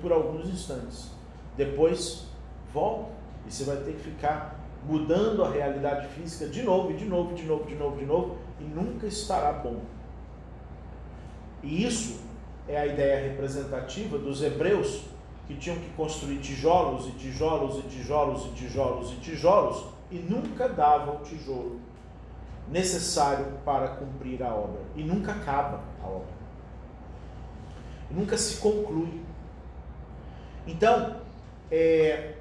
por alguns instantes. Depois volta e você vai ter que ficar mudando a realidade física de novo, de novo, de novo, de novo, de novo, e nunca estará bom. E isso é a ideia representativa dos hebreus que tinham que construir tijolos e tijolos e tijolos e tijolos e tijolos e nunca davam o tijolo necessário para cumprir a obra. E nunca acaba a obra. Nunca se conclui. Então, é,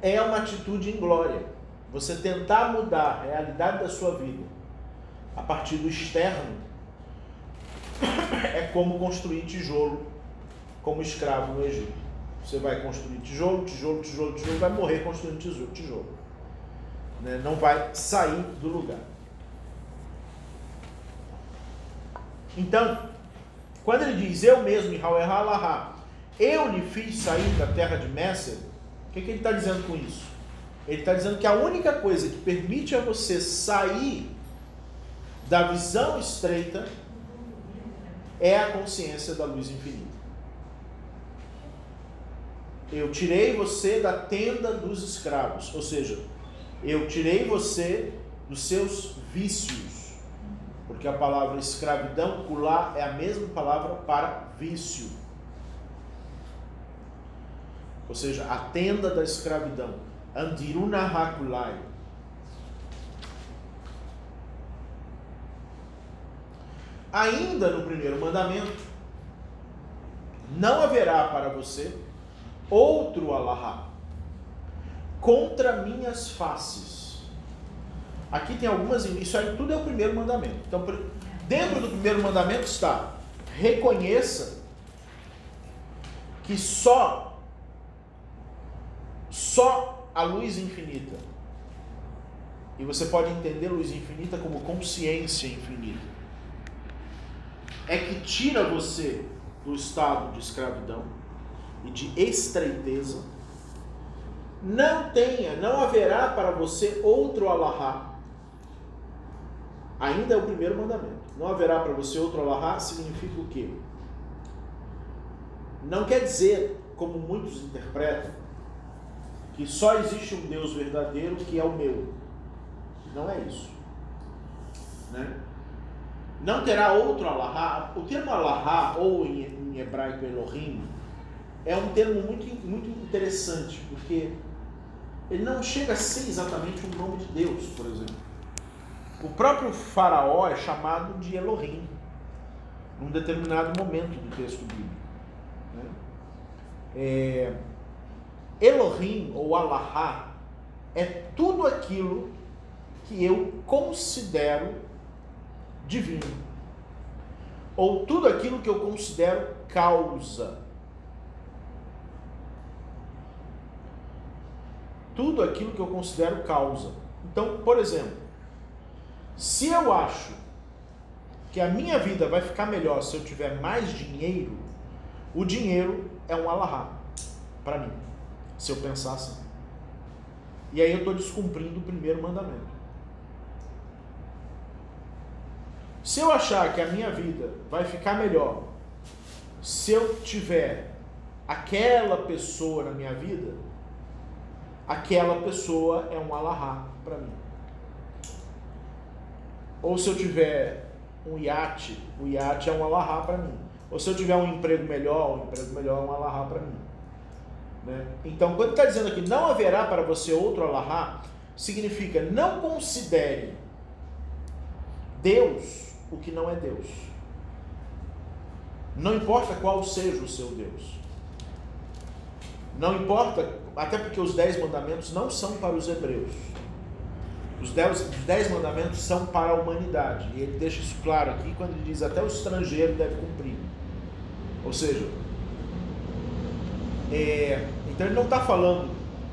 é uma atitude em glória. Você tentar mudar a realidade da sua vida a partir do externo é como construir tijolo como escravo no Egito. Você vai construir tijolo, tijolo, tijolo, tijolo, vai morrer construindo tijolo. tijolo. Né? Não vai sair do lugar. Então, quando ele diz eu mesmo, eu lhe fiz sair da terra de Messer, o que, que ele está dizendo com isso? Ele está dizendo que a única coisa que permite a você sair da visão estreita é a consciência da luz infinita. Eu tirei você da tenda dos escravos, ou seja, eu tirei você dos seus vícios, porque a palavra escravidão, kulá, é a mesma palavra para vício. Ou seja, a tenda da escravidão. Andiruna hakulai. Ainda no primeiro mandamento, não haverá para você outro Allahá contra minhas faces. Aqui tem algumas, isso aí tudo é o primeiro mandamento. Então, dentro do primeiro mandamento está: reconheça que só só a luz infinita. E você pode entender luz infinita como consciência infinita é que tira você do estado de escravidão e de estreiteza. Não tenha, não haverá para você outro alahá. Ainda é o primeiro mandamento. Não haverá para você outro alahá significa o quê? Não quer dizer, como muitos interpretam, que só existe um Deus verdadeiro que é o meu. Não é isso. Né? Não terá outro Allahá. O termo Allahá, ou em, hebraico Elohim, é um termo muito, muito interessante, porque ele não chega a ser exatamente o nome de Deus, por exemplo. O próprio faraó é chamado de Elohim, num determinado momento do texto bíblico. Né? É, Elohim, ou Allahá, é tudo aquilo que eu considero divino. Ou tudo aquilo que eu considero causa. Tudo aquilo que eu considero causa. Então, por exemplo, se eu acho que a minha vida vai ficar melhor se eu tiver mais dinheiro, o dinheiro é um alahá para mim, se eu pensar assim. E aí eu estou descumprindo o primeiro mandamento. Se eu achar que a minha vida vai ficar melhor se eu tiver aquela pessoa na minha vida, aquela pessoa é um alahá para mim. Ou se eu tiver um iate, o iate é um alahá para mim. Ou se eu tiver um emprego melhor, um emprego melhor é um alahá para mim. Né? Então, quando está dizendo aqui não haverá para você outro alahá, significa não considere Deus o que não é Deus. Não importa qual seja o seu Deus. Não importa, até porque os dez mandamentos não são para os hebreus. Os dez, os dez mandamentos são para a humanidade. E ele deixa isso claro aqui quando ele diz até o estrangeiro deve cumprir. Ou seja, é, então ele não está falando